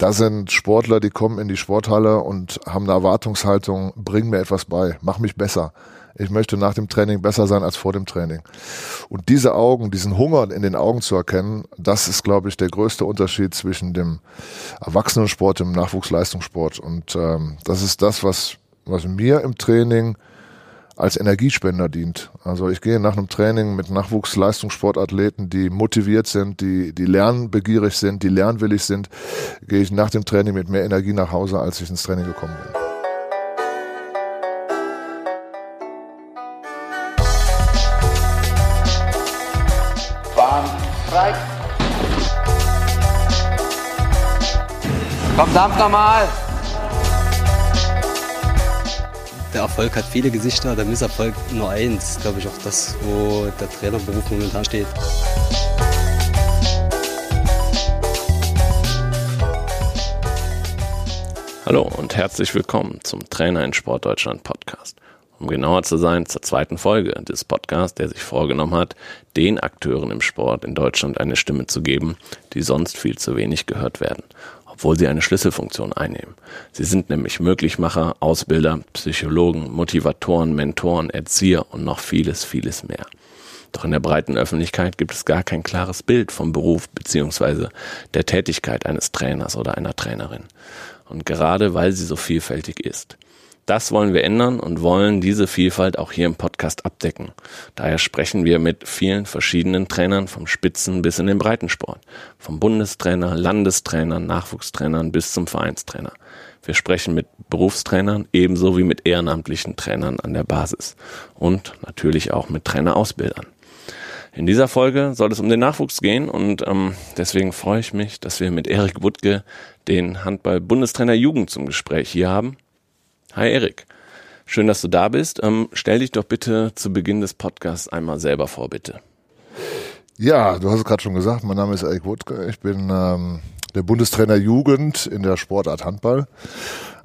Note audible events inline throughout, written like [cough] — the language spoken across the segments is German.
da sind Sportler, die kommen in die Sporthalle und haben eine Erwartungshaltung, bring mir etwas bei, mach mich besser. Ich möchte nach dem Training besser sein als vor dem Training. Und diese Augen, diesen Hunger in den Augen zu erkennen, das ist, glaube ich, der größte Unterschied zwischen dem Erwachsenensport, dem Nachwuchsleistungssport. Und ähm, das ist das, was, was mir im Training als Energiespender dient. Also ich gehe nach einem Training mit Nachwuchsleistungssportathleten, die motiviert sind, die, die lernbegierig sind, die lernwillig sind, gehe ich nach dem Training mit mehr Energie nach Hause, als ich ins Training gekommen bin. Bahn frei. Komm, dampf nochmal. Der Erfolg hat viele Gesichter, der Misserfolg nur eins. Glaube ich auch das, wo der Trainerberuf momentan steht. Hallo und herzlich willkommen zum Trainer in Sport Deutschland Podcast. Um genauer zu sein, zur zweiten Folge des Podcasts, der sich vorgenommen hat, den Akteuren im Sport in Deutschland eine Stimme zu geben, die sonst viel zu wenig gehört werden obwohl sie eine Schlüsselfunktion einnehmen. Sie sind nämlich Möglichmacher, Ausbilder, Psychologen, Motivatoren, Mentoren, Erzieher und noch vieles, vieles mehr. Doch in der breiten Öffentlichkeit gibt es gar kein klares Bild vom Beruf bzw. der Tätigkeit eines Trainers oder einer Trainerin. Und gerade weil sie so vielfältig ist. Das wollen wir ändern und wollen diese Vielfalt auch hier im Podcast abdecken. Daher sprechen wir mit vielen verschiedenen Trainern vom Spitzen bis in den Breitensport. Vom Bundestrainer, Landestrainern, Nachwuchstrainern bis zum Vereinstrainer. Wir sprechen mit Berufstrainern ebenso wie mit ehrenamtlichen Trainern an der Basis. Und natürlich auch mit Trainerausbildern. In dieser Folge soll es um den Nachwuchs gehen und ähm, deswegen freue ich mich, dass wir mit Erik Wuttke den Handball-Bundestrainer Jugend zum Gespräch hier haben. Hi Erik, schön, dass du da bist. Ähm, stell dich doch bitte zu Beginn des Podcasts einmal selber vor, bitte. Ja, du hast es gerade schon gesagt, mein Name ist Erik Wutke. Ich bin ähm, der Bundestrainer Jugend in der Sportart Handball,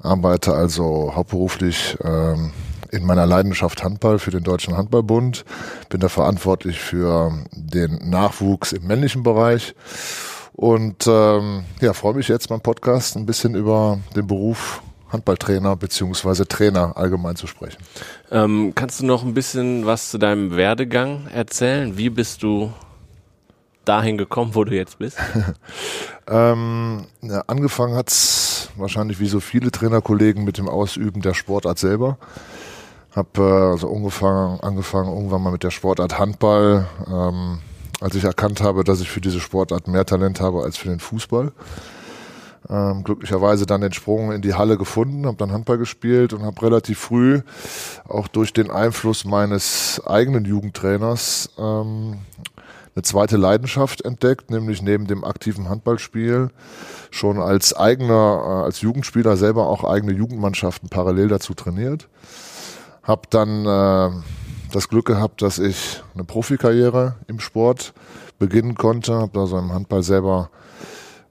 arbeite also hauptberuflich ähm, in meiner Leidenschaft Handball für den Deutschen Handballbund, bin da verantwortlich für den Nachwuchs im männlichen Bereich und ähm, ja, freue mich jetzt beim Podcast ein bisschen über den Beruf Handballtrainer beziehungsweise Trainer allgemein zu sprechen. Ähm, kannst du noch ein bisschen was zu deinem Werdegang erzählen? Wie bist du dahin gekommen, wo du jetzt bist? [laughs] ähm, ja, angefangen hat's wahrscheinlich wie so viele Trainerkollegen mit dem Ausüben der Sportart selber. Hab äh, also angefangen, angefangen irgendwann mal mit der Sportart Handball, ähm, als ich erkannt habe, dass ich für diese Sportart mehr Talent habe als für den Fußball ähm, glücklicherweise dann den Sprung in die Halle gefunden, habe dann Handball gespielt und habe relativ früh auch durch den Einfluss meines eigenen Jugendtrainers ähm, eine zweite Leidenschaft entdeckt, nämlich neben dem aktiven Handballspiel schon als eigener, äh, als Jugendspieler selber auch eigene Jugendmannschaften parallel dazu trainiert. Hab dann äh, das Glück gehabt, dass ich eine Profikarriere im Sport beginnen konnte, habe also im Handball selber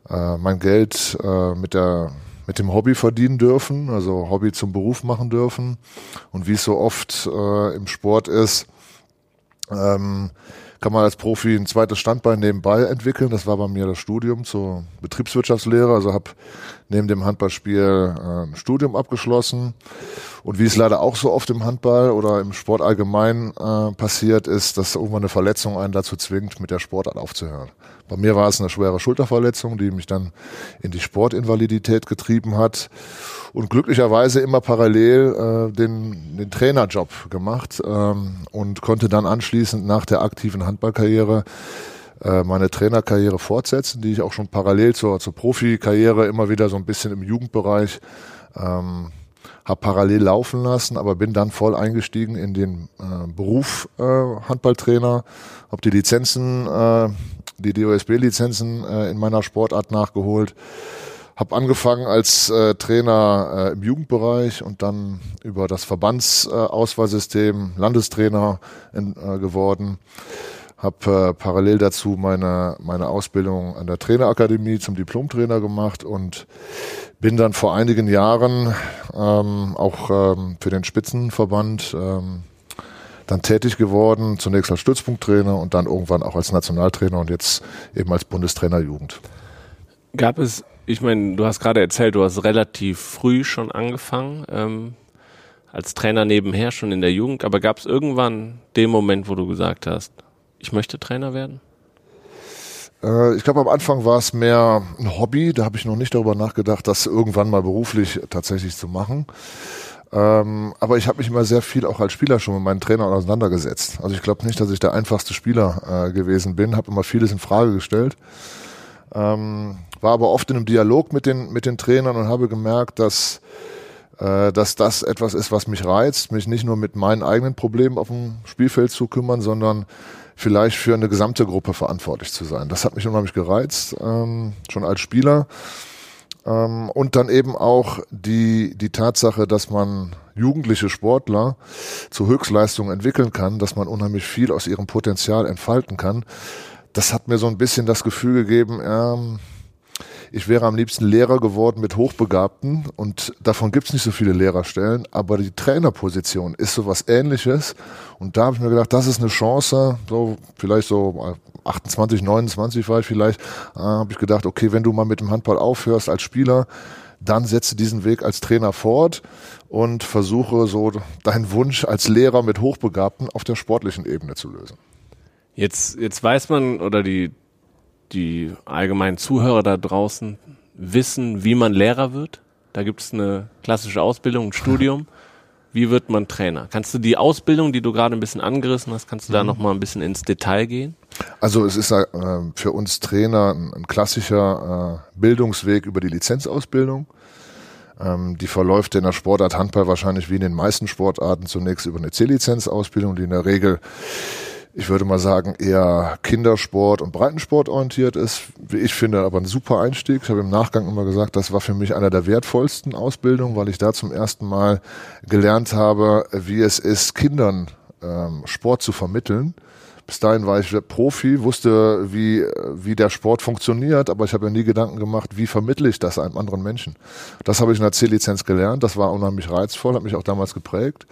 äh, mein Geld äh, mit der mit dem Hobby verdienen dürfen, also Hobby zum Beruf machen dürfen. Und wie es so oft äh, im Sport ist, ähm, kann man als Profi ein zweites Standbein nebenbei entwickeln. Das war bei mir das Studium zur Betriebswirtschaftslehre. Also habe neben dem Handballspiel äh, ein Studium abgeschlossen. Und wie es leider auch so oft im Handball oder im Sport allgemein äh, passiert, ist, dass irgendwann eine Verletzung einen dazu zwingt, mit der Sportart aufzuhören. Bei mir war es eine schwere Schulterverletzung, die mich dann in die Sportinvalidität getrieben hat und glücklicherweise immer parallel äh, den, den Trainerjob gemacht ähm, und konnte dann anschließend nach der aktiven Handballkarriere äh, meine Trainerkarriere fortsetzen, die ich auch schon parallel zur, zur Profikarriere immer wieder so ein bisschen im Jugendbereich ähm, habe parallel laufen lassen, aber bin dann voll eingestiegen in den äh, Beruf äh, Handballtrainer, habe die Lizenzen äh, die DOSB-Lizenzen äh, in meiner Sportart nachgeholt. Habe angefangen als äh, Trainer äh, im Jugendbereich und dann über das Verbandsauswahlsystem äh, Landestrainer in, äh, geworden. Habe äh, parallel dazu meine, meine Ausbildung an der Trainerakademie zum Diplomtrainer gemacht und bin dann vor einigen Jahren ähm, auch ähm, für den Spitzenverband ähm, dann tätig geworden, zunächst als Stützpunkttrainer und dann irgendwann auch als Nationaltrainer und jetzt eben als Bundestrainer Jugend. Gab es ich meine, du hast gerade erzählt, du hast relativ früh schon angefangen, ähm, als Trainer nebenher, schon in der Jugend. Aber gab es irgendwann den Moment, wo du gesagt hast, ich möchte Trainer werden? Äh, ich glaube, am Anfang war es mehr ein Hobby. Da habe ich noch nicht darüber nachgedacht, das irgendwann mal beruflich tatsächlich zu machen. Ähm, aber ich habe mich immer sehr viel auch als Spieler schon mit meinen Trainern auseinandergesetzt. Also ich glaube nicht, dass ich der einfachste Spieler äh, gewesen bin, habe immer vieles in Frage gestellt. Ähm, war aber oft in einem Dialog mit den, mit den Trainern und habe gemerkt, dass, äh, dass das etwas ist, was mich reizt, mich nicht nur mit meinen eigenen Problemen auf dem Spielfeld zu kümmern, sondern vielleicht für eine gesamte Gruppe verantwortlich zu sein. Das hat mich unheimlich gereizt, ähm, schon als Spieler. Ähm, und dann eben auch die, die Tatsache, dass man jugendliche Sportler zu Höchstleistungen entwickeln kann, dass man unheimlich viel aus ihrem Potenzial entfalten kann. Das hat mir so ein bisschen das Gefühl gegeben, ähm, ich wäre am liebsten Lehrer geworden mit Hochbegabten und davon gibt es nicht so viele Lehrerstellen, aber die Trainerposition ist so was ähnliches und da habe ich mir gedacht, das ist eine Chance, so vielleicht so 28, 29 war ich vielleicht, äh, habe ich gedacht, okay, wenn du mal mit dem Handball aufhörst als Spieler, dann setze diesen Weg als Trainer fort und versuche so deinen Wunsch als Lehrer mit Hochbegabten auf der sportlichen Ebene zu lösen. Jetzt, jetzt weiß man oder die die allgemeinen Zuhörer da draußen wissen, wie man Lehrer wird. Da gibt es eine klassische Ausbildung, ein Studium. Wie wird man Trainer? Kannst du die Ausbildung, die du gerade ein bisschen angerissen hast, kannst du da mhm. noch mal ein bisschen ins Detail gehen? Also es ist äh, für uns Trainer ein, ein klassischer äh, Bildungsweg über die Lizenzausbildung. Ähm, die verläuft in der Sportart Handball wahrscheinlich wie in den meisten Sportarten zunächst über eine C-Lizenzausbildung, die in der Regel ich würde mal sagen, eher Kindersport und Breitensport orientiert ist. Wie ich finde, aber ein super Einstieg. Ich habe im Nachgang immer gesagt, das war für mich einer der wertvollsten Ausbildungen, weil ich da zum ersten Mal gelernt habe, wie es ist, Kindern ähm, Sport zu vermitteln. Bis dahin war ich Profi, wusste, wie, wie der Sport funktioniert, aber ich habe ja nie Gedanken gemacht, wie vermittle ich das einem anderen Menschen. Das habe ich in der C-Lizenz gelernt, das war unheimlich reizvoll, hat mich auch damals geprägt.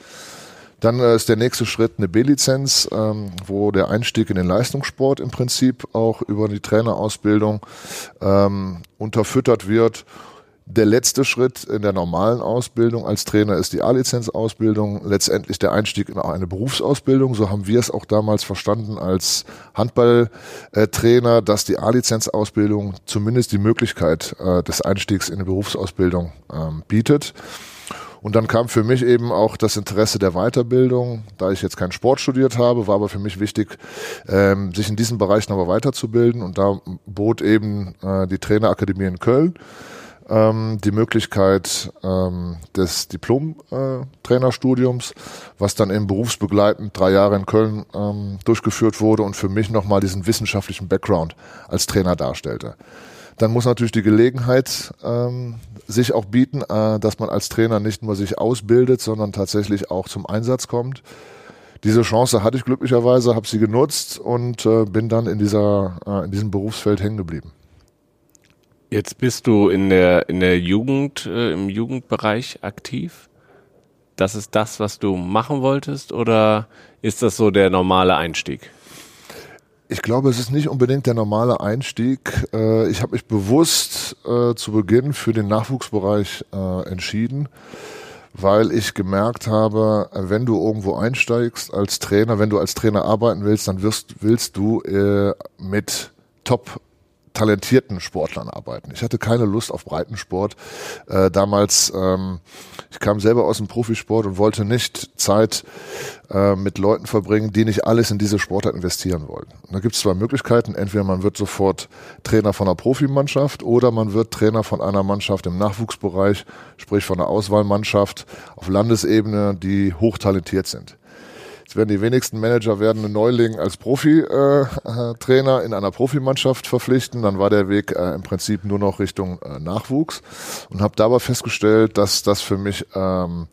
Dann äh, ist der nächste Schritt eine B-Lizenz, ähm, wo der Einstieg in den Leistungssport im Prinzip auch über die Trainerausbildung ähm, unterfüttert wird. Der letzte Schritt in der normalen Ausbildung als Trainer ist die A-Lizenz-Ausbildung, letztendlich der Einstieg in eine Berufsausbildung. So haben wir es auch damals verstanden als Handballtrainer, dass die A-Lizenz-Ausbildung zumindest die Möglichkeit äh, des Einstiegs in eine Berufsausbildung ähm, bietet. Und dann kam für mich eben auch das Interesse der Weiterbildung. Da ich jetzt keinen Sport studiert habe, war aber für mich wichtig, ähm, sich in diesen Bereichen aber weiterzubilden. Und da bot eben äh, die Trainerakademie in Köln ähm, die Möglichkeit ähm, des Diplom-Trainerstudiums, äh, was dann eben berufsbegleitend drei Jahre in Köln ähm, durchgeführt wurde und für mich nochmal diesen wissenschaftlichen Background als Trainer darstellte. Dann muss natürlich die Gelegenheit ähm, sich auch bieten, äh, dass man als Trainer nicht nur sich ausbildet, sondern tatsächlich auch zum Einsatz kommt. Diese Chance hatte ich glücklicherweise, habe sie genutzt und äh, bin dann in dieser äh, in diesem Berufsfeld hängen geblieben. Jetzt bist du in der in der Jugend äh, im Jugendbereich aktiv. Das ist das, was du machen wolltest, oder ist das so der normale Einstieg? Ich glaube, es ist nicht unbedingt der normale Einstieg. Äh, ich habe mich bewusst äh, zu Beginn für den Nachwuchsbereich äh, entschieden, weil ich gemerkt habe, wenn du irgendwo einsteigst als Trainer, wenn du als Trainer arbeiten willst, dann wirst, willst du mit Top talentierten Sportlern arbeiten. Ich hatte keine Lust auf Breitensport. Äh, damals, ähm, ich kam selber aus dem Profisport und wollte nicht Zeit äh, mit Leuten verbringen, die nicht alles in diese Sportart investieren wollten. Und da gibt es zwei Möglichkeiten. Entweder man wird sofort Trainer von einer Profimannschaft oder man wird Trainer von einer Mannschaft im Nachwuchsbereich, sprich von einer Auswahlmannschaft auf Landesebene, die hochtalentiert sind. Jetzt werden die wenigsten Manager werden einen Neuling als Profi-Trainer äh, in einer Profimannschaft verpflichten. Dann war der Weg äh, im Prinzip nur noch Richtung äh, Nachwuchs und habe dabei festgestellt, dass das für mich ähm,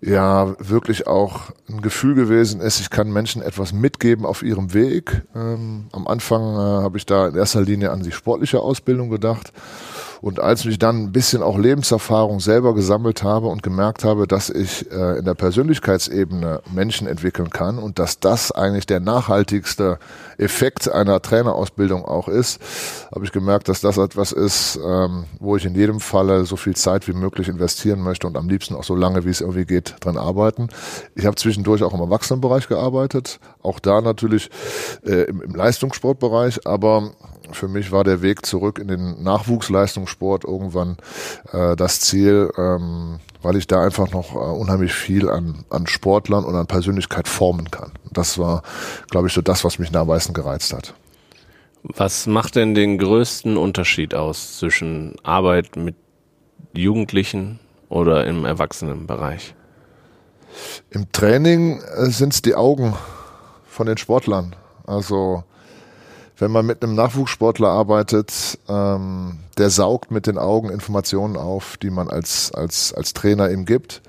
ja wirklich auch ein Gefühl gewesen ist, ich kann Menschen etwas mitgeben auf ihrem Weg. Ähm, am Anfang äh, habe ich da in erster Linie an die sportliche Ausbildung gedacht Und als ich dann ein bisschen auch Lebenserfahrung selber gesammelt habe und gemerkt habe, dass ich äh, in der Persönlichkeitsebene Menschen entwickeln kann und dass das eigentlich der nachhaltigste Effekt einer Trainerausbildung auch ist, habe ich gemerkt, dass das etwas ist, ähm, wo ich in jedem Falle so viel Zeit wie möglich investieren möchte und am liebsten auch so lange, wie es irgendwie geht, dran arbeiten. Ich habe zwischendurch auch im Erwachsenenbereich gearbeitet, auch da natürlich äh, im, im Leistungssportbereich, aber für mich war der Weg zurück in den Nachwuchsleistungssport irgendwann äh, das Ziel, ähm, weil ich da einfach noch äh, unheimlich viel an, an Sportlern und an Persönlichkeit formen kann. Das war, glaube ich, so das, was mich am meisten gereizt hat. Was macht denn den größten Unterschied aus zwischen Arbeit mit Jugendlichen oder im Erwachsenenbereich? Im Training äh, sind es die Augen von den Sportlern. Also wenn man mit einem Nachwuchssportler arbeitet, ähm, der saugt mit den Augen Informationen auf, die man als, als, als Trainer ihm gibt.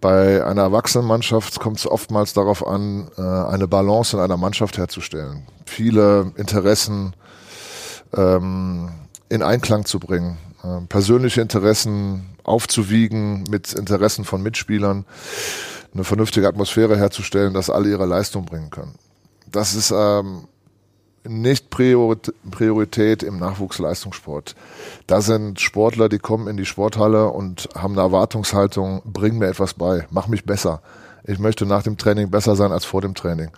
Bei einer Erwachsenenmannschaft kommt es oftmals darauf an, äh, eine Balance in einer Mannschaft herzustellen. Viele Interessen ähm, in Einklang zu bringen, äh, persönliche Interessen aufzuwiegen mit Interessen von Mitspielern, eine vernünftige Atmosphäre herzustellen, dass alle ihre Leistung bringen können. Das ist ähm, nicht Priorität im Nachwuchsleistungssport. Da sind Sportler, die kommen in die Sporthalle und haben eine Erwartungshaltung, bring mir etwas bei, mach mich besser. Ich möchte nach dem Training besser sein als vor dem Training.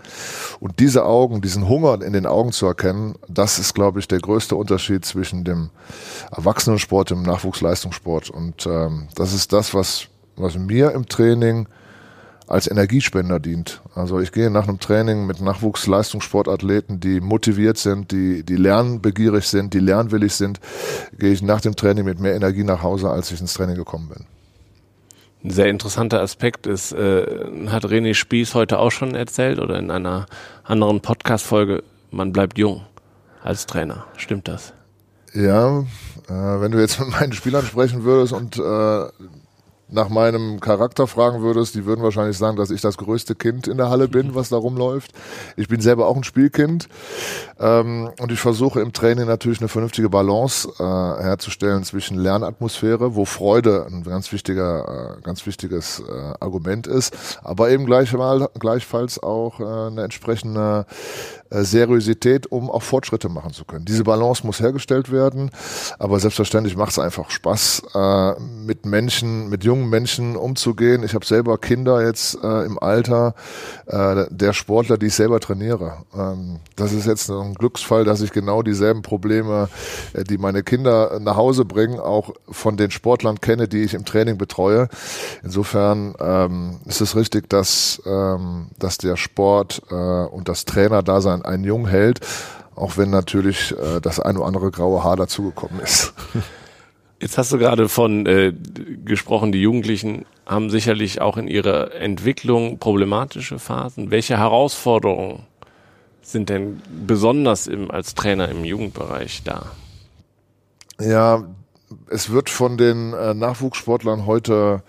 Und diese Augen, diesen Hunger in den Augen zu erkennen, das ist, glaube ich, der größte Unterschied zwischen dem Erwachsenensport und dem Nachwuchsleistungssport. Und ähm, das ist das, was, was mir im Training als Energiespender dient. Also ich gehe nach einem Training mit Nachwuchsleistungssportathleten, die motiviert sind, die, die lernbegierig sind, die lernwillig sind, gehe ich nach dem Training mit mehr Energie nach Hause, als ich ins Training gekommen bin. Ein sehr interessanter Aspekt ist, äh, hat René Spieß heute auch schon erzählt oder in einer anderen Podcast-Folge, man bleibt jung als Trainer. Stimmt das? Ja, äh, wenn du jetzt [laughs] mit meinen Spielern sprechen würdest und äh, nach meinem Charakter fragen würdest, die würden wahrscheinlich sagen, dass ich das größte Kind in der Halle bin, was da rumläuft. Ich bin selber auch ein Spielkind ähm, und ich versuche im Training natürlich eine vernünftige Balance äh, herzustellen zwischen Lernatmosphäre, wo Freude ein ganz wichtiger, äh, ganz wichtiges äh, Argument ist, aber eben gleichmal, gleichfalls auch äh, eine entsprechende äh, Seriosität, um auch Fortschritte machen zu können. Diese Balance muss hergestellt werden, aber selbstverständlich macht es einfach Spaß, äh, mit Menschen, mit jungen Menschen umzugehen. Ich habe selber Kinder jetzt äh, im Alter äh, der Sportler, die ich selber trainiere. Ähm, das ist jetzt ein Glücksfall, dass ich genau dieselben Probleme, äh, die meine Kinder nach Hause bringen, auch von den Sportlern kenne, die ich im Training betreue. Insofern ähm, ist es richtig, dass, ähm, dass der Sport äh, und das Trainer da sein einen jung hält, auch wenn natürlich äh, das ein oder andere graue Haar dazugekommen ist. [laughs] Jetzt hast du gerade von äh, gesprochen, die Jugendlichen haben sicherlich auch in ihrer Entwicklung problematische Phasen. Welche Herausforderungen sind denn besonders im, als Trainer im Jugendbereich da? Ja, es wird von den äh, Nachwuchssportlern heute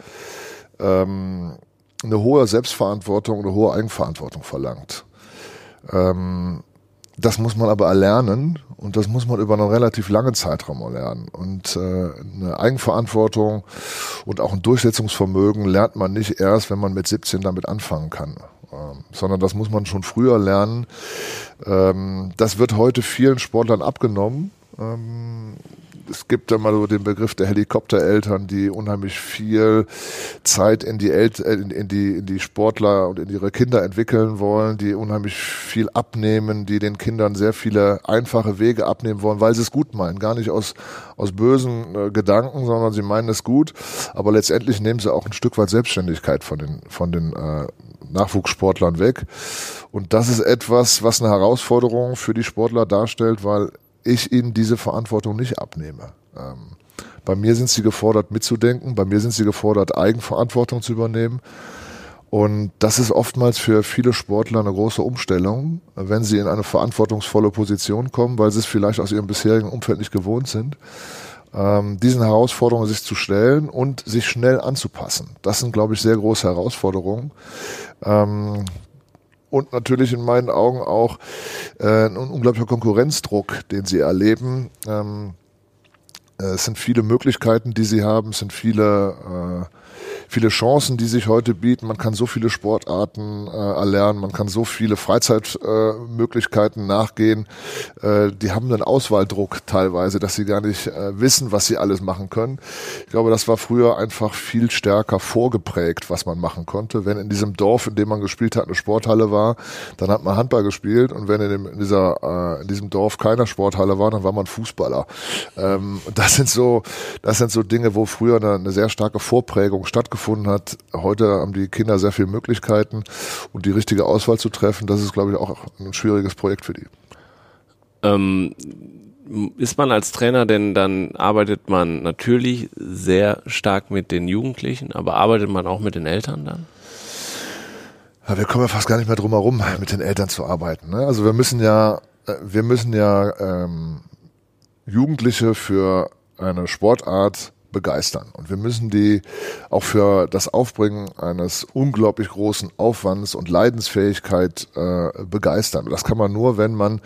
ähm, eine hohe Selbstverantwortung, eine hohe Eigenverantwortung verlangt. Ähm, das muss man aber erlernen und das muss man über einen relativ langen Zeitraum erlernen. Und äh, eine Eigenverantwortung und auch ein Durchsetzungsvermögen lernt man nicht erst, wenn man mit 17 damit anfangen kann, ähm, sondern das muss man schon früher lernen. Ähm, das wird heute vielen Sportlern abgenommen. Ähm, es gibt da mal so den Begriff der Helikoptereltern, die unheimlich viel Zeit in die, El äh, in, die, in die Sportler und in ihre Kinder entwickeln wollen, die unheimlich viel abnehmen, die den Kindern sehr viele einfache Wege abnehmen wollen, weil sie es gut meinen. Gar nicht aus, aus bösen äh, Gedanken, sondern sie meinen es gut. Aber letztendlich nehmen sie auch ein Stück weit Selbstständigkeit von den, von den äh, Nachwuchssportlern weg. Und das ist etwas, was eine Herausforderung für die Sportler darstellt, weil ich ihnen diese Verantwortung nicht abnehme. Ähm, bei mir sind sie gefordert, mitzudenken, bei mir sind sie gefordert, Eigenverantwortung zu übernehmen. Und das ist oftmals für viele Sportler eine große Umstellung, wenn sie in eine verantwortungsvolle Position kommen, weil sie es vielleicht aus ihrem bisherigen Umfeld nicht gewohnt sind, ähm, diesen Herausforderungen sich zu stellen und sich schnell anzupassen. Das sind, glaube ich, sehr große Herausforderungen. Ähm, und natürlich in meinen Augen auch äh, ein unglaublicher Konkurrenzdruck, den sie erleben. Ähm, Äh, es sind viele Möglichkeiten, die sie haben, es sind viele äh, viele Chancen, die sich heute bieten. Man kann so viele Sportarten äh, erlernen, man kann so viele Freizeitmöglichkeiten äh, nachgehen. Äh, die haben einen Auswahldruck teilweise, dass sie gar nicht äh, wissen, was sie alles machen können. Ich glaube, das war früher einfach viel stärker vorgeprägt, was man machen konnte. Wenn in diesem Dorf, in dem man gespielt hat, eine Sporthalle war, dann hat man Handball gespielt und wenn in, dem, in dieser, äh, in diesem Dorf keine Sporthalle war, dann war man Fußballer. Ähm, das sind so, das sind so Dinge, wo früher eine, eine sehr starke Vorprägung stattgefunden gefunden hat. Heute haben die Kinder sehr viele Möglichkeiten und die richtige Auswahl zu treffen, das ist, glaube ich, auch ein schwieriges Projekt für die. Ähm, ist man als Trainer denn dann arbeitet man natürlich sehr stark mit den Jugendlichen, aber arbeitet man auch mit den Eltern dann? Ja, wir kommen ja fast gar nicht mehr drum herum, mit den Eltern zu arbeiten. Ne? Also wir müssen ja, äh, wir müssen ja ähm, Jugendliche für eine Sportart begeistern. Und wir müssen die auch für das Aufbringen eines unglaublich großen Aufwands und Leidensfähigkeit äh, begeistern. Das kann man nur, wenn man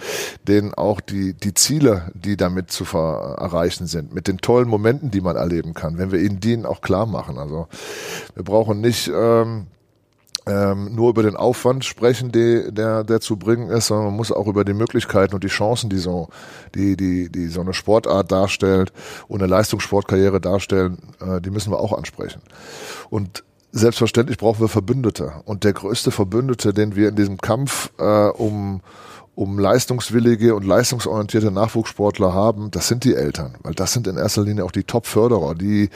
denen auch die, die Ziele, die damit zu erreichen sind, mit den tollen Momenten, die man erleben kann, wenn wir ihnen die auch klar machen. Also wir brauchen nicht ähm, ähm, nur über den Aufwand sprechen, die, der, der zu bringen ist, sondern man muss auch über die Möglichkeiten und die Chancen, die so, die, die, die so eine Sportart darstellt und eine Leistungssportkarriere darstellen, äh, die müssen wir auch ansprechen. Und selbstverständlich brauchen wir Verbündete. Und der größte Verbündete, den wir in diesem Kampf äh, um um leistungswillige und leistungsorientierte Nachwuchssportler haben, das sind die Eltern, weil das sind in erster Linie auch die Top-Förderer, die,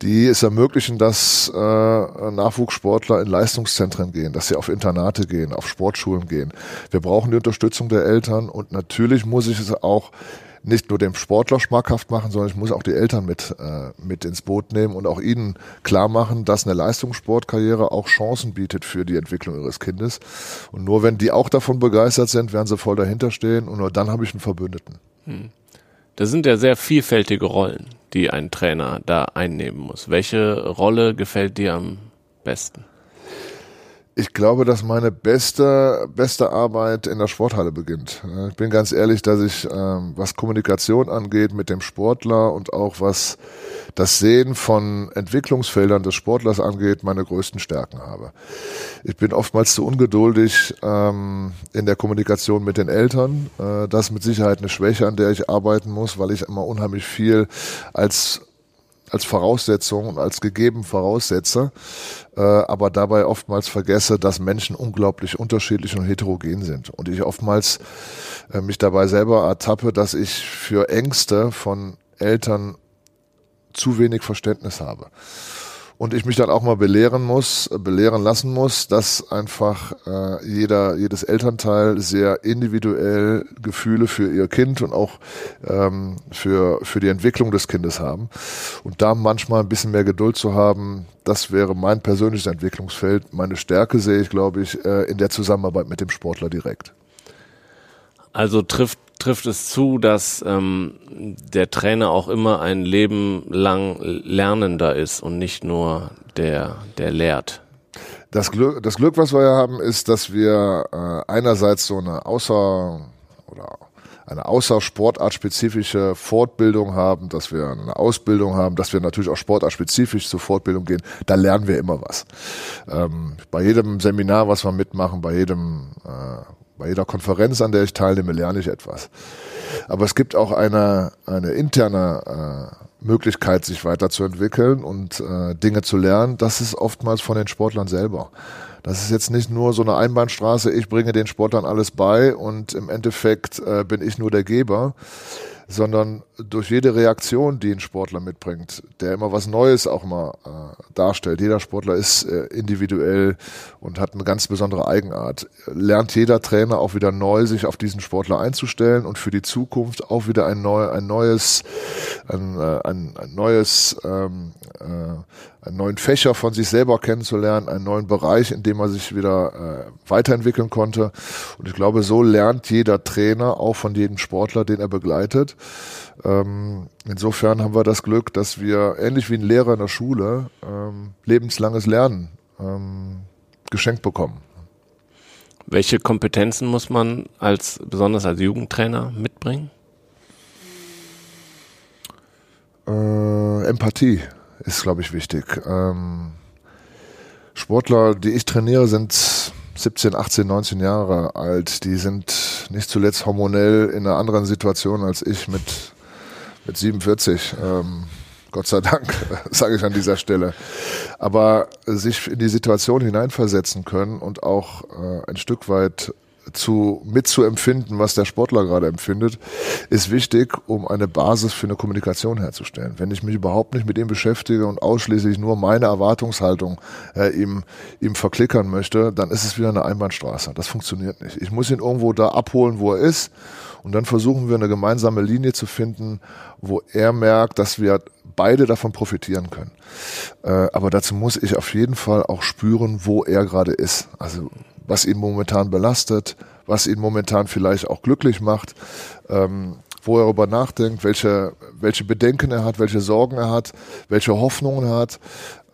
die es ermöglichen, dass äh, Nachwuchssportler in Leistungszentren gehen, dass sie auf Internate gehen, auf Sportschulen gehen. Wir brauchen die Unterstützung der Eltern und natürlich muss ich es auch nicht nur dem Sportler schmackhaft machen, sondern ich muss auch die Eltern mit, äh, mit ins Boot nehmen und auch ihnen klar machen, dass eine Leistungssportkarriere auch Chancen bietet für die Entwicklung ihres Kindes. Und nur wenn die auch davon begeistert sind, werden sie voll dahinter stehen und nur dann habe ich einen Verbündeten. Hm. Das sind ja sehr vielfältige Rollen, die ein Trainer da einnehmen muss. Welche Rolle gefällt dir am besten? Ich glaube, dass meine beste, beste Arbeit in der Sporthalle beginnt. Ich bin ganz ehrlich, dass ich, ähm, was Kommunikation angeht mit dem Sportler und auch was das Sehen von Entwicklungsfeldern des Sportlers angeht, meine größten Stärken habe. Ich bin oftmals zu ungeduldig ähm, in der Kommunikation mit den Eltern. Äh, das ist mit Sicherheit eine Schwäche, an der ich arbeiten muss, weil ich immer unheimlich viel als als Voraussetzung und als gegeben voraussetze, äh, aber dabei oftmals vergesse, dass Menschen unglaublich unterschiedlich und heterogen sind. Und ich oftmals äh, mich dabei selber ertappe, dass ich für Ängste von Eltern zu wenig Verständnis habe und ich mich dann auch mal belehren muss, belehren lassen muss, dass einfach äh, jeder, jedes Elternteil sehr individuell Gefühle für ihr Kind und auch ähm, für, für die Entwicklung des Kindes haben. Und da manchmal ein bisschen mehr Geduld zu haben, das wäre mein persönliches Entwicklungsfeld. Meine Stärke sehe ich, glaube ich, äh, in der Zusammenarbeit mit dem Sportler direkt. Also trifft trifft es zu, dass ähm, der Trainer auch immer ein Leben lang Lernender ist und nicht nur der, der lehrt. Das Glück, das Glück, was wir haben, ist, dass wir äh, einerseits so eine außer oder eine außersportartspezifische Fortbildung haben, dass wir eine Ausbildung haben, dass wir natürlich auch sportartspezifisch zur Fortbildung gehen. Da lernen wir immer was. Ähm, bei jedem Seminar, was wir mitmachen, bei jedem äh, bei jeder Konferenz, an der ich teilnehme, lerne ich etwas. Aber es gibt auch eine, eine interne äh, Möglichkeit, sich weiterzuentwickeln und äh, Dinge zu lernen. Das ist oftmals von den Sportlern selber. Das ist jetzt nicht nur so eine Einbahnstraße, ich bringe den Sportlern alles bei und im Endeffekt äh, bin ich nur der Geber, sondern durch jede Reaktion, die ein Sportler mitbringt, der immer was Neues auch mal äh, darstellt. Jeder Sportler ist äh, individuell und hat eine ganz besondere Eigenart. Lernt jeder Trainer auch wieder neu, sich auf diesen Sportler einzustellen und für die Zukunft auch wieder ein, neu, ein neues, ein, äh, ein, ein neues, ähm, äh, einen neuen Fächer von sich selber kennenzulernen, einen neuen Bereich, in dem er sich wieder äh, weiterentwickeln konnte. Und ich glaube, so lernt jeder Trainer auch von jedem Sportler, den er begleitet. Ähm, insofern haben wir das Glück, dass wir ähnlich wie ein Lehrer in der Schule ähm, lebenslanges Lernen ähm, geschenkt bekommen. Welche Kompetenzen muss man als besonders als Jugendtrainer mitbringen? Äh, Empathie ist, glaube ich, wichtig. Ähm, Sportler, die ich trainiere, sind 17, 18, 19 Jahre alt. Die sind nicht zuletzt hormonell in einer anderen Situation als ich mit, mit 47. Ähm, Gott sei Dank, [laughs] sage ich an dieser Stelle. Aber sich in die Situation hineinversetzen können und auch äh, ein Stück weit zu mitzuempfinden, was der Sportler gerade empfindet, ist wichtig, um eine Basis für eine Kommunikation herzustellen. Wenn ich mich überhaupt nicht mit ihm beschäftige und ausschließlich nur meine Erwartungshaltung äh, ihm, ihm verklickern möchte, dann ist es wieder eine Einbahnstraße. Das funktioniert nicht. Ich muss ihn irgendwo da abholen, wo er ist. Und dann versuchen wir eine gemeinsame Linie zu finden, wo er merkt, dass wir beide davon profitieren können. Äh, aber dazu muss ich auf jeden Fall auch spüren, wo er gerade ist. Also was ihn momentan belastet, was ihn momentan vielleicht auch glücklich macht, ähm, wo er darüber nachdenkt, welche, welche Bedenken er hat, welche Sorgen er hat, welche Hoffnungen er hat.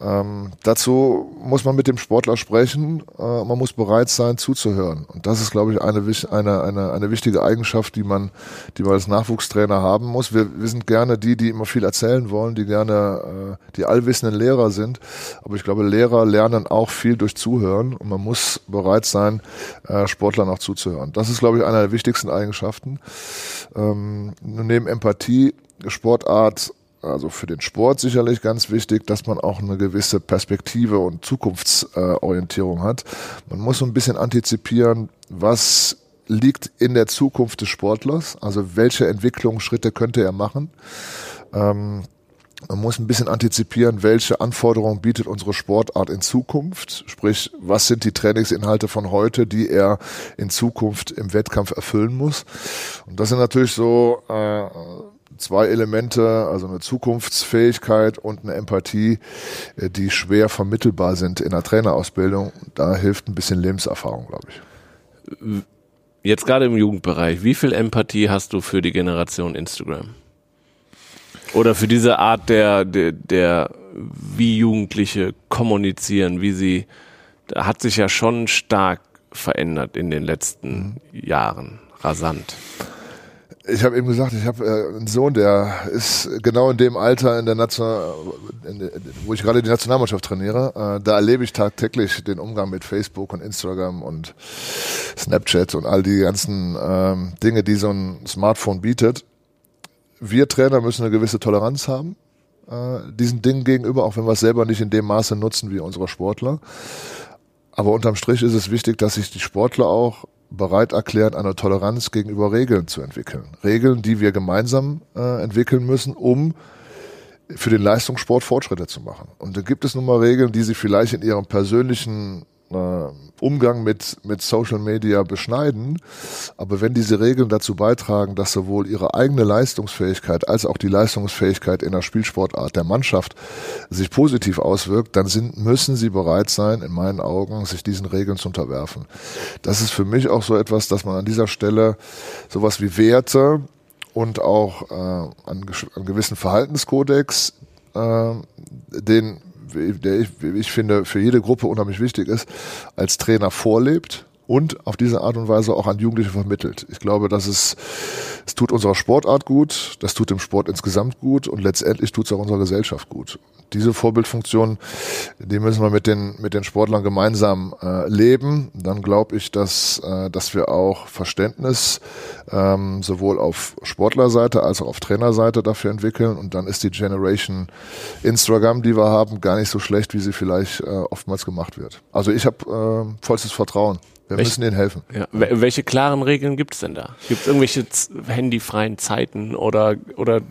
Ähm, dazu muss man mit dem Sportler sprechen, äh, man muss bereit sein zuzuhören. Und das ist, glaube ich, eine, eine, eine, eine wichtige Eigenschaft, die man, die man als Nachwuchstrainer haben muss. Wir, wir sind gerne die, die immer viel erzählen wollen, die gerne äh, die allwissenden Lehrer sind. Aber ich glaube, Lehrer lernen auch viel durch Zuhören und man muss bereit sein, äh, Sportlern auch zuzuhören. Das ist, glaube ich, eine der wichtigsten Eigenschaften. Ähm, neben Empathie Sportart also für den Sport sicherlich ganz wichtig, dass man auch eine gewisse Perspektive und Zukunftsorientierung hat. Man muss so ein bisschen antizipieren, was liegt in der Zukunft des Sportlers, also welche Entwicklungsschritte könnte er machen. Ähm, man muss ein bisschen antizipieren, welche Anforderungen bietet unsere Sportart in Zukunft. Sprich, was sind die Trainingsinhalte von heute, die er in Zukunft im Wettkampf erfüllen muss. Und das sind natürlich so äh, zwei Elemente, also eine Zukunftsfähigkeit und eine Empathie, äh, die schwer vermittelbar sind in der Trainerausbildung. Da hilft ein bisschen Lebenserfahrung, glaube ich. Jetzt gerade im Jugendbereich, wie viel Empathie hast du für die Generation Instagram? Oder für diese Art der, der, der wie Jugendliche kommunizieren, wie sie, da hat sich ja schon stark verändert in den letzten mhm. Jahren, rasant. Ich habe eben gesagt, ich habe äh, einen Sohn, der ist genau in dem Alter in der Nation, in, wo ich gerade die Nationalmannschaft trainiere. Äh, da erlebe ich tagtäglich den Umgang mit Facebook und Instagram und Snapchat und all die ganzen ähm, Dinge, die so ein Smartphone bietet. Wir Trainer müssen eine gewisse Toleranz haben äh, diesen Dingen gegenüber, auch wenn wir es selber nicht in dem Maße nutzen wie unsere Sportler. Aber unterm Strich ist es wichtig, dass sich die Sportler auch bereit erklären, eine Toleranz gegenüber Regeln zu entwickeln. Regeln, die wir gemeinsam äh, entwickeln müssen, um für den Leistungssport Fortschritte zu machen. Und da gibt es nun mal Regeln, die sie vielleicht in ihrem persönlichen Umgang mit, mit Social Media beschneiden. Aber wenn diese Regeln dazu beitragen, dass sowohl ihre eigene Leistungsfähigkeit als auch die Leistungsfähigkeit in der Spielsportart der Mannschaft sich positiv auswirkt, dann sind, müssen sie bereit sein, in meinen Augen, sich diesen Regeln zu unterwerfen. Das ist für mich auch so etwas, dass man an dieser Stelle sowas wie Werte und auch äh, einen, einen gewissen Verhaltenskodex, äh, den der ich, ich finde für jede Gruppe unheimlich wichtig ist, als Trainer vorlebt und auf diese Art und Weise auch an Jugendliche vermittelt. Ich glaube, dass es, es tut unserer Sportart gut, das tut dem Sport insgesamt gut und letztendlich tut es auch unserer Gesellschaft gut. Diese Vorbildfunktion, die müssen wir mit den, mit den Sportlern gemeinsam äh, leben. Dann glaube ich, dass, äh, dass wir auch Verständnis ähm, sowohl auf Sportlerseite als auch auf Trainerseite dafür entwickeln. Und dann ist die Generation Instagram, die wir haben, gar nicht so schlecht, wie sie vielleicht äh, oftmals gemacht wird. Also ich habe äh, vollstes Vertrauen. Wir welche, müssen ihnen helfen. Ja. Welche klaren Regeln gibt es denn da? Gibt es irgendwelche handyfreien Zeiten oder, oder?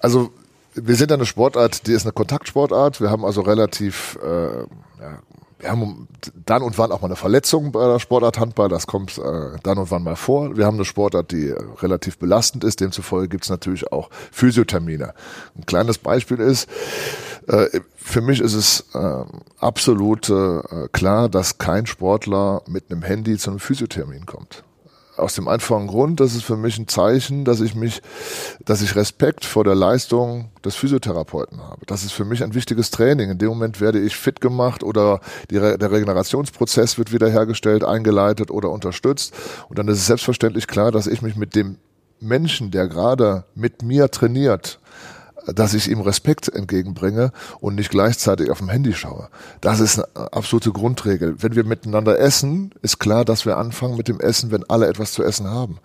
Also wir sind eine Sportart, die ist eine Kontaktsportart. Wir haben also relativ, äh, ja, wir haben dann und wann auch mal eine Verletzung bei der Sportart Handball. Das kommt äh, dann und wann mal vor. Wir haben eine Sportart, die äh, relativ belastend ist. Demzufolge gibt es natürlich auch Physiothermine. Ein kleines Beispiel ist, äh, für mich ist es äh, absolut klar, dass kein Sportler mit einem Handy zu einem Physiothermin kommt. Aus dem einfachen Grund, das ist für mich ein Zeichen, dass ich mich, dass ich Respekt vor der Leistung des Physiotherapeuten habe. Das ist für mich ein wichtiges Training. In dem Moment werde ich fit gemacht oder die, der Regenerationsprozess wird wiederhergestellt, eingeleitet oder unterstützt. Und dann ist es selbstverständlich klar, dass ich mich mit dem Menschen, der gerade mit mir trainiert, dass ich ihm Respekt entgegenbringe und nicht gleichzeitig auf dem Handy schaue. Das ist eine absolute Grundregel. Wenn wir miteinander essen, ist klar, dass wir anfangen mit dem Essen, wenn alle etwas zu essen haben.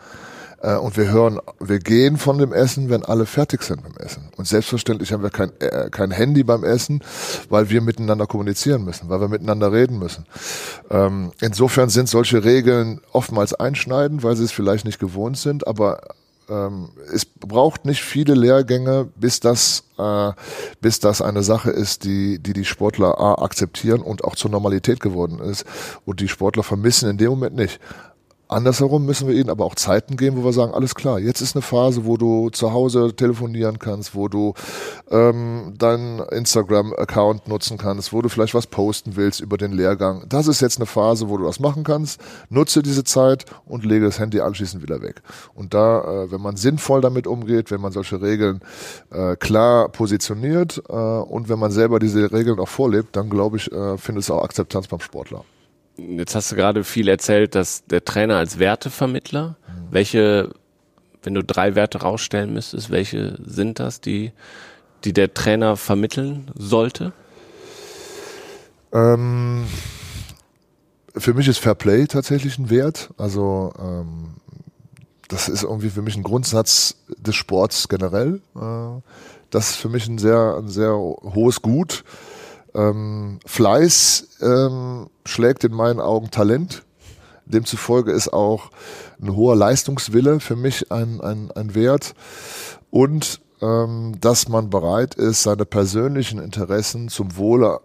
Äh, und wir hören, wir gehen von dem Essen, wenn alle fertig sind beim Essen. Und selbstverständlich haben wir kein, äh, kein Handy beim Essen, weil wir miteinander kommunizieren müssen, weil wir miteinander reden müssen. Ähm, insofern sind solche Regeln oftmals einschneidend, weil sie es vielleicht nicht gewohnt sind, aber ähm, es braucht nicht viele Lehrgänge, bis das, äh, bis das eine Sache ist, die, die die Sportler A, akzeptieren und auch zur Normalität geworden ist. Und die Sportler vermissen in dem Moment nicht. Andersherum müssen wir ihnen aber auch Zeiten geben, wo wir sagen, alles klar, jetzt ist eine Phase, wo du zu Hause telefonieren kannst, wo du ähm, deinen Instagram-Account nutzen kannst, wo du vielleicht was posten willst über den Lehrgang. Das ist jetzt eine Phase, wo du das machen kannst. Nutze diese Zeit und lege das Handy anschließend wieder weg. Und da, äh, wenn man sinnvoll damit umgeht, wenn man solche Regeln äh, klar positioniert äh, und wenn man selber diese Regeln auch vorlebt, dann glaube ich, äh, findet es auch Akzeptanz beim Sportler. Jetzt hast du gerade viel erzählt, dass der Trainer als Wertevermittler, welche, wenn du drei Werte rausstellen müsstest, welche sind das, die, die der Trainer vermitteln sollte? Ähm, für mich ist Fair Play tatsächlich ein Wert. Also ähm, das ist irgendwie für mich ein Grundsatz des Sports generell. Äh, das ist für mich ein sehr, ein sehr hohes Gut. Ähm, Fleiß ähm, schlägt in meinen Augen Talent. Demzufolge ist auch ein hoher Leistungswille für mich ein, ein, ein Wert. Und ähm, dass man bereit ist, seine persönlichen Interessen zum Wohle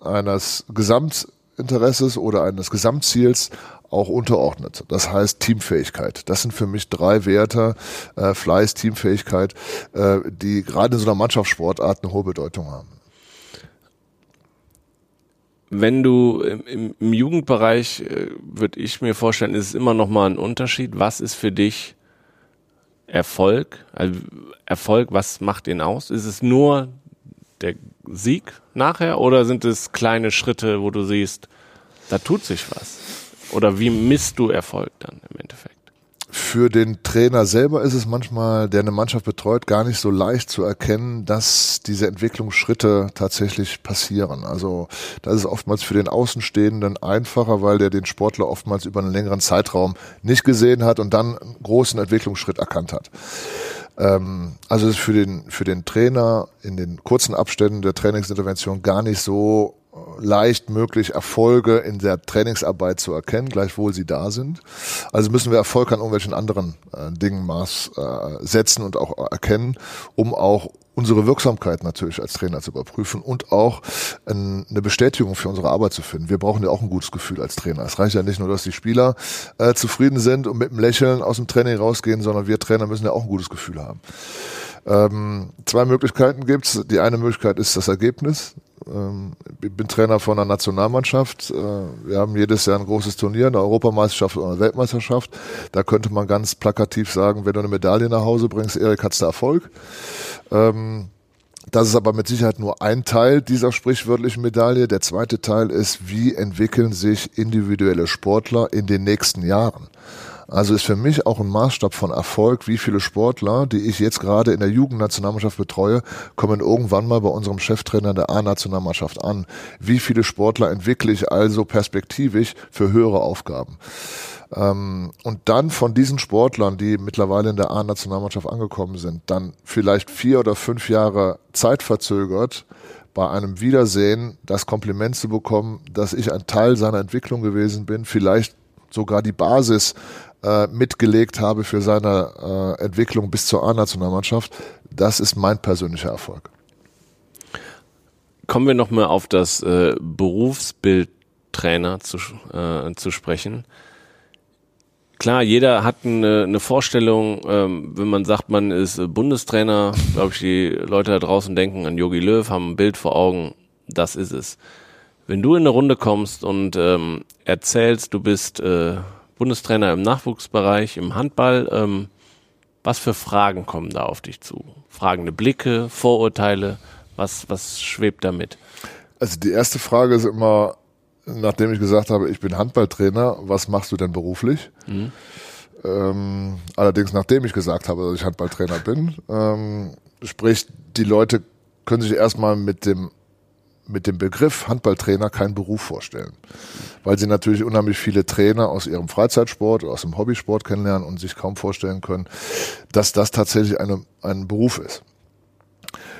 eines Gesamtinteresses oder eines Gesamtziels auch unterordnet. Das heißt Teamfähigkeit. Das sind für mich drei Werte, äh, Fleiß, Teamfähigkeit, äh, die gerade in so einer Mannschaftssportart eine hohe Bedeutung haben wenn du im, im Jugendbereich, äh, würde ich mir vorstellen, ist es immer noch mal ein Unterschied. Was ist für dich Erfolg? Also Erfolg, was macht ihn aus? Ist es nur der Sieg nachher oder sind es kleine Schritte, wo du siehst, da tut sich was? Oder wie misst du Erfolg dann im Endeffekt? Für den Trainer selber ist es manchmal, der eine Mannschaft betreut, gar nicht so leicht zu erkennen, dass diese Entwicklungsschritte tatsächlich passieren. Also das ist oftmals für den Außenstehenden einfacher, weil der den Sportler oftmals über einen längeren Zeitraum nicht gesehen hat und dann einen großen Entwicklungsschritt erkannt hat. Ähm, also ist für den, für den Trainer in den kurzen Abständen der Trainingsintervention gar nicht so leicht möglich, Erfolge in der Trainingsarbeit zu erkennen, gleichwohl sie da sind. Also müssen wir Erfolg an irgendwelchen anderen äh, Dingen Maß äh, setzen und auch erkennen, um auch unsere Wirksamkeit natürlich als Trainer zu überprüfen und auch ein, eine Bestätigung für unsere Arbeit zu finden. Wir brauchen ja auch ein gutes Gefühl als Trainer. Es reicht ja nicht nur, dass die Spieler äh, zufrieden sind und mit einem Lächeln aus dem Training rausgehen, sondern wir Trainer müssen ja auch ein gutes Gefühl haben. Ähm, zwei Möglichkeiten gibt's. Die eine Möglichkeit ist das Ergebnis. Ähm, ich bin Trainer von einer Nationalmannschaft. Äh, wir haben jedes Jahr ein großes Turnier, eine Europameisterschaft oder eine Weltmeisterschaft. Da könnte man ganz plakativ sagen, wenn du eine Medaille nach Hause bringst, Erik, hat's da Erfolg. Ähm, das ist aber mit Sicherheit nur ein Teil dieser sprichwörtlichen Medaille. Der zweite Teil ist, wie entwickeln sich individuelle Sportler in den nächsten Jahren? Also ist für mich auch ein Maßstab von Erfolg, wie viele Sportler, die ich jetzt gerade in der Jugendnationalmannschaft betreue, kommen irgendwann mal bei unserem Cheftrainer der A-Nationalmannschaft an. Wie viele Sportler entwickle ich also perspektivisch für höhere Aufgaben? Ähm, und dann von diesen Sportlern, die mittlerweile in der A-Nationalmannschaft angekommen sind, dann vielleicht vier oder fünf Jahre Zeit verzögert, bei einem Wiedersehen das Kompliment zu bekommen, dass ich ein Teil seiner Entwicklung gewesen bin, vielleicht sogar die Basis äh, mitgelegt habe für seine äh, Entwicklung bis zur A-Nationalmannschaft, das ist mein persönlicher Erfolg. Kommen wir nochmal auf das äh, Berufsbild Trainer zu, äh, zu sprechen. Klar, jeder hat eine, eine Vorstellung, ähm, wenn man sagt, man ist Bundestrainer, glaube ich, die Leute da draußen denken an Yogi Löw, haben ein Bild vor Augen, das ist es. Wenn du in eine Runde kommst und ähm, erzählst, du bist äh, Bundestrainer im Nachwuchsbereich, im Handball. Ähm, was für Fragen kommen da auf dich zu? Fragende Blicke, Vorurteile, was, was schwebt damit? Also die erste Frage ist immer, nachdem ich gesagt habe, ich bin Handballtrainer, was machst du denn beruflich? Mhm. Ähm, allerdings nachdem ich gesagt habe, dass ich Handballtrainer bin. Ähm, sprich, die Leute können sich erstmal mit dem mit dem Begriff Handballtrainer keinen Beruf vorstellen, weil sie natürlich unheimlich viele Trainer aus ihrem Freizeitsport oder aus dem Hobbysport kennenlernen und sich kaum vorstellen können, dass das tatsächlich eine, ein Beruf ist.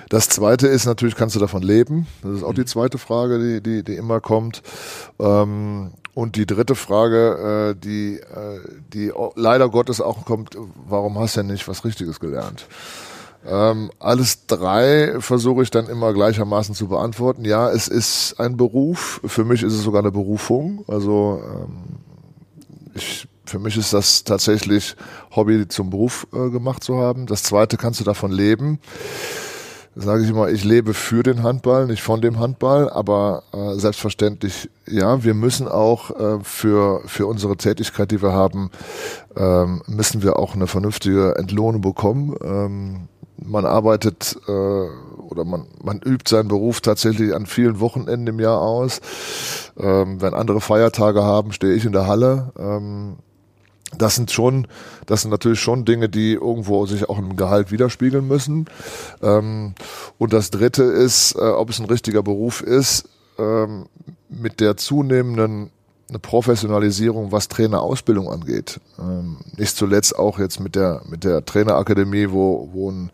Das zweite ist natürlich, kannst du davon leben? Das ist auch die zweite Frage, die, die, die immer kommt. Ähm, und die dritte Frage, äh, die, äh, die leider Gottes auch kommt, warum hast du denn nicht was Richtiges gelernt? Ähm, alles drei versuche ich dann immer gleichermaßen zu beantworten. Ja, es ist ein Beruf. Für mich ist es sogar eine Berufung. Also ähm, ich, für mich ist das tatsächlich Hobby zum Beruf äh, gemacht zu haben. Das zweite kannst du davon leben sage ich immer, ich lebe für den Handball, nicht von dem Handball, aber äh, selbstverständlich, ja, wir müssen auch äh, für, für unsere Tätigkeit, die wir haben, ähm, müssen wir auch eine vernünftige Entlohnung bekommen. Ähm, man arbeitet äh, oder man, man übt seinen Beruf tatsächlich an vielen Wochenenden im Jahr aus. Ähm, wenn andere Feiertage haben, stehe ich in der Halle. Ähm, das sind schon, das sind natürlich schon Dinge, die irgendwo sich auch im Gehalt widerspiegeln müssen. Ähm, und das dritte ist, äh, ob es ein richtiger Beruf ist, ähm, mit der zunehmenden eine Professionalisierung, was Trainerausbildung angeht. Ähm, nicht zuletzt auch jetzt mit der mit der Trainerakademie, wo wo ein,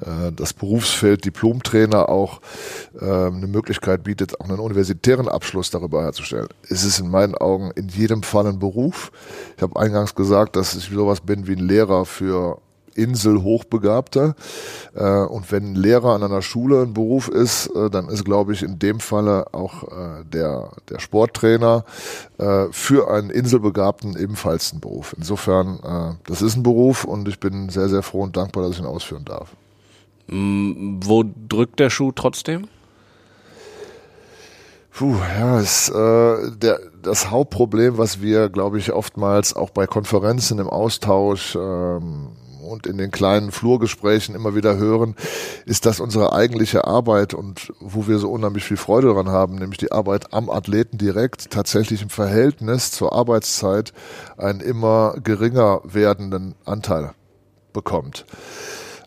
äh, das Berufsfeld Diplomtrainer auch äh, eine Möglichkeit bietet, auch einen universitären Abschluss darüber herzustellen. Es ist in meinen Augen in jedem Fall ein Beruf. Ich habe eingangs gesagt, dass ich sowas bin wie ein Lehrer für Insel Hochbegabter. Äh, und wenn Lehrer an einer Schule ein Beruf ist, äh, dann ist, glaube ich, in dem Falle auch äh, der, der Sporttrainer für einen Inselbegabten ebenfalls ein Beruf. Insofern, das ist ein Beruf und ich bin sehr, sehr froh und dankbar, dass ich ihn ausführen darf. Mm, wo drückt der Schuh trotzdem? Puh, ja, ist, äh, der, das Hauptproblem, was wir, glaube ich, oftmals auch bei Konferenzen im Austausch ähm, und in den kleinen Flurgesprächen immer wieder hören, ist, dass unsere eigentliche Arbeit und wo wir so unheimlich viel Freude daran haben, nämlich die Arbeit am Athleten direkt, tatsächlich im Verhältnis zur Arbeitszeit einen immer geringer werdenden Anteil bekommt.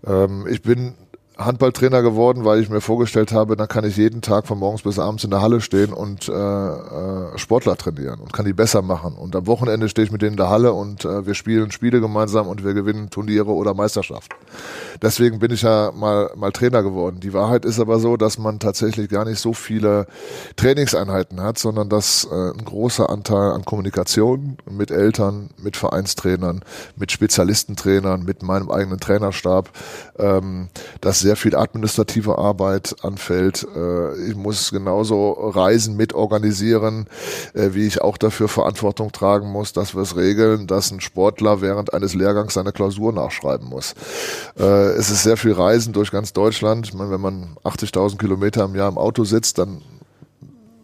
Ähm, ich bin Handballtrainer geworden, weil ich mir vorgestellt habe, dann kann ich jeden Tag von morgens bis abends in der Halle stehen und äh, äh, Sportler trainieren und kann die besser machen. Und am Wochenende stehe ich mit denen in der Halle und äh, wir spielen Spiele gemeinsam und wir gewinnen Turniere oder Meisterschaften. Deswegen bin ich ja mal, mal Trainer geworden. Die Wahrheit ist aber so, dass man tatsächlich gar nicht so viele Trainingseinheiten hat, sondern dass äh, ein großer Anteil an Kommunikation mit Eltern, mit Vereinstrainern, mit Spezialistentrainern, mit meinem eigenen Trainerstab, ähm, dass sehr viel administrative Arbeit anfällt. Äh, ich muss genauso Reisen mit organisieren, äh, wie ich auch dafür Verantwortung tragen muss, dass wir es regeln, dass ein Sportler während eines Lehrgangs seine Klausur nachschreiben muss. Äh, es ist sehr viel Reisen durch ganz Deutschland. Ich meine, wenn man 80.000 Kilometer im Jahr im Auto sitzt, dann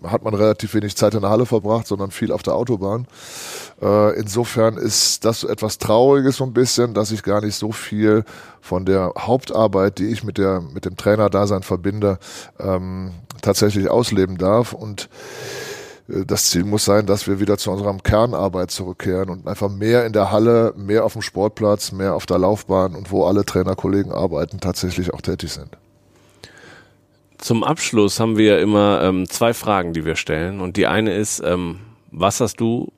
hat man relativ wenig Zeit in der Halle verbracht, sondern viel auf der Autobahn. Äh, insofern ist das etwas Trauriges so ein bisschen, dass ich gar nicht so viel von der Hauptarbeit, die ich mit der mit dem Trainerdasein verbinde, ähm, tatsächlich ausleben darf und äh, das Ziel muss sein, dass wir wieder zu unserer Kernarbeit zurückkehren und einfach mehr in der Halle, mehr auf dem Sportplatz, mehr auf der Laufbahn und wo alle Trainerkollegen arbeiten, tatsächlich auch tätig sind. Zum Abschluss haben wir immer ähm, zwei Fragen, die wir stellen. Und die eine ist, ähm, was hast du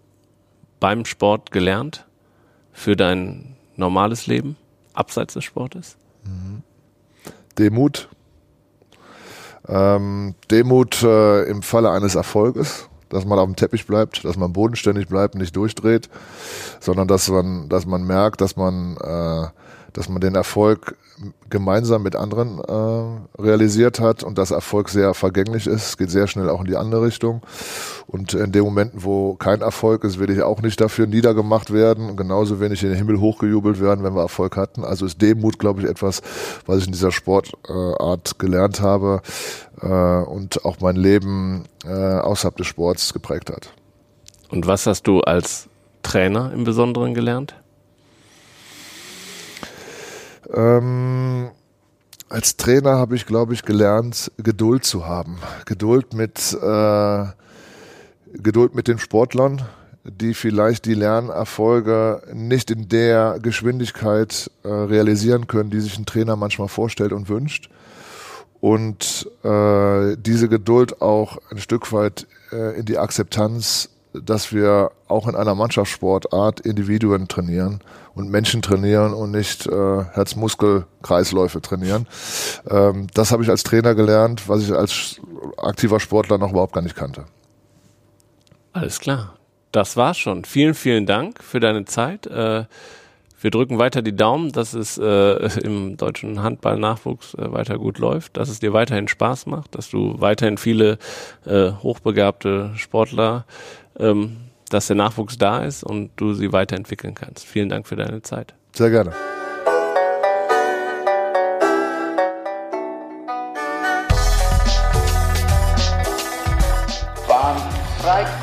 beim Sport gelernt für dein normales Leben abseits des Sportes? Mhm. Demut. Ähm, Demut äh, im Falle eines Erfolges, dass man auf dem Teppich bleibt, dass man bodenständig bleibt, nicht durchdreht, sondern dass man, dass man merkt, dass man, äh, dass man den Erfolg gemeinsam mit anderen äh, realisiert hat und dass Erfolg sehr vergänglich ist. Geht sehr schnell auch in die andere Richtung. Und in den Momenten, wo kein Erfolg ist, will ich auch nicht dafür niedergemacht werden genauso wenig in den Himmel hochgejubelt werden, wenn wir Erfolg hatten. Also ist Demut, glaube ich, etwas, was ich in dieser Sportart gelernt habe äh, und auch mein Leben äh, außerhalb des Sports geprägt hat. Und was hast du als Trainer im Besonderen gelernt? Ähm, als Trainer habe ich, glaube ich, gelernt, Geduld zu haben. Geduld mit, äh, Geduld mit den Sportlern, die vielleicht die Lernerfolge nicht in der Geschwindigkeit äh, realisieren können, die sich ein Trainer manchmal vorstellt und wünscht. Und äh, diese Geduld auch ein Stück weit äh, in die Akzeptanz, dass wir auch in einer Mannschaftssportart Individuen trainieren und Menschen trainieren und nicht äh, Herzmuskelkreisläufe trainieren. Ähm, das habe ich als Trainer gelernt, was ich als aktiver Sportler noch überhaupt gar nicht kannte. Alles klar. Das war's schon. Vielen, vielen Dank für deine Zeit. Äh, wir drücken weiter die Daumen, dass es äh, im deutschen Handball-Nachwuchs äh, weiter gut läuft, dass es dir weiterhin Spaß macht, dass du weiterhin viele äh, hochbegabte Sportler, ähm, dass der Nachwuchs da ist und du sie weiterentwickeln kannst. Vielen Dank für deine Zeit. Sehr gerne. Bahn frei.